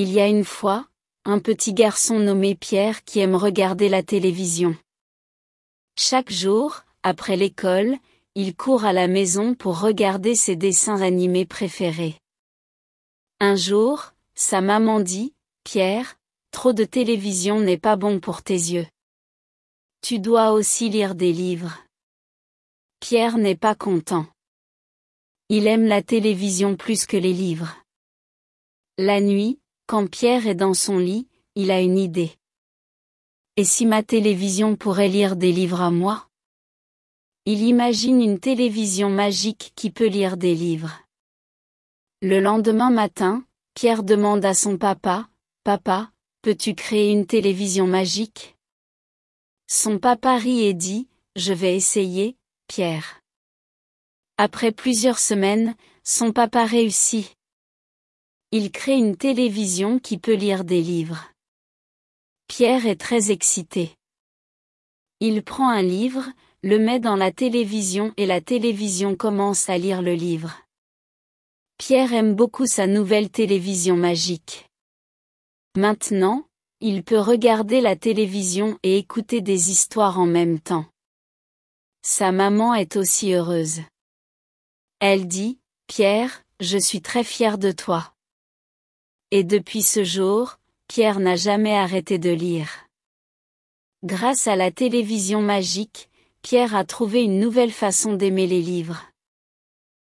Il y a une fois, un petit garçon nommé Pierre qui aime regarder la télévision. Chaque jour, après l'école, il court à la maison pour regarder ses dessins animés préférés. Un jour, sa maman dit, Pierre, trop de télévision n'est pas bon pour tes yeux. Tu dois aussi lire des livres. Pierre n'est pas content. Il aime la télévision plus que les livres. La nuit, quand Pierre est dans son lit, il a une idée. Et si ma télévision pourrait lire des livres à moi? Il imagine une télévision magique qui peut lire des livres. Le lendemain matin, Pierre demande à son papa, Papa, peux-tu créer une télévision magique? Son papa rit et dit, Je vais essayer, Pierre. Après plusieurs semaines, son papa réussit. Il crée une télévision qui peut lire des livres. Pierre est très excité. Il prend un livre, le met dans la télévision et la télévision commence à lire le livre. Pierre aime beaucoup sa nouvelle télévision magique. Maintenant, il peut regarder la télévision et écouter des histoires en même temps. Sa maman est aussi heureuse. Elle dit, Pierre, je suis très fière de toi. Et depuis ce jour, Pierre n'a jamais arrêté de lire. Grâce à la télévision magique, Pierre a trouvé une nouvelle façon d'aimer les livres.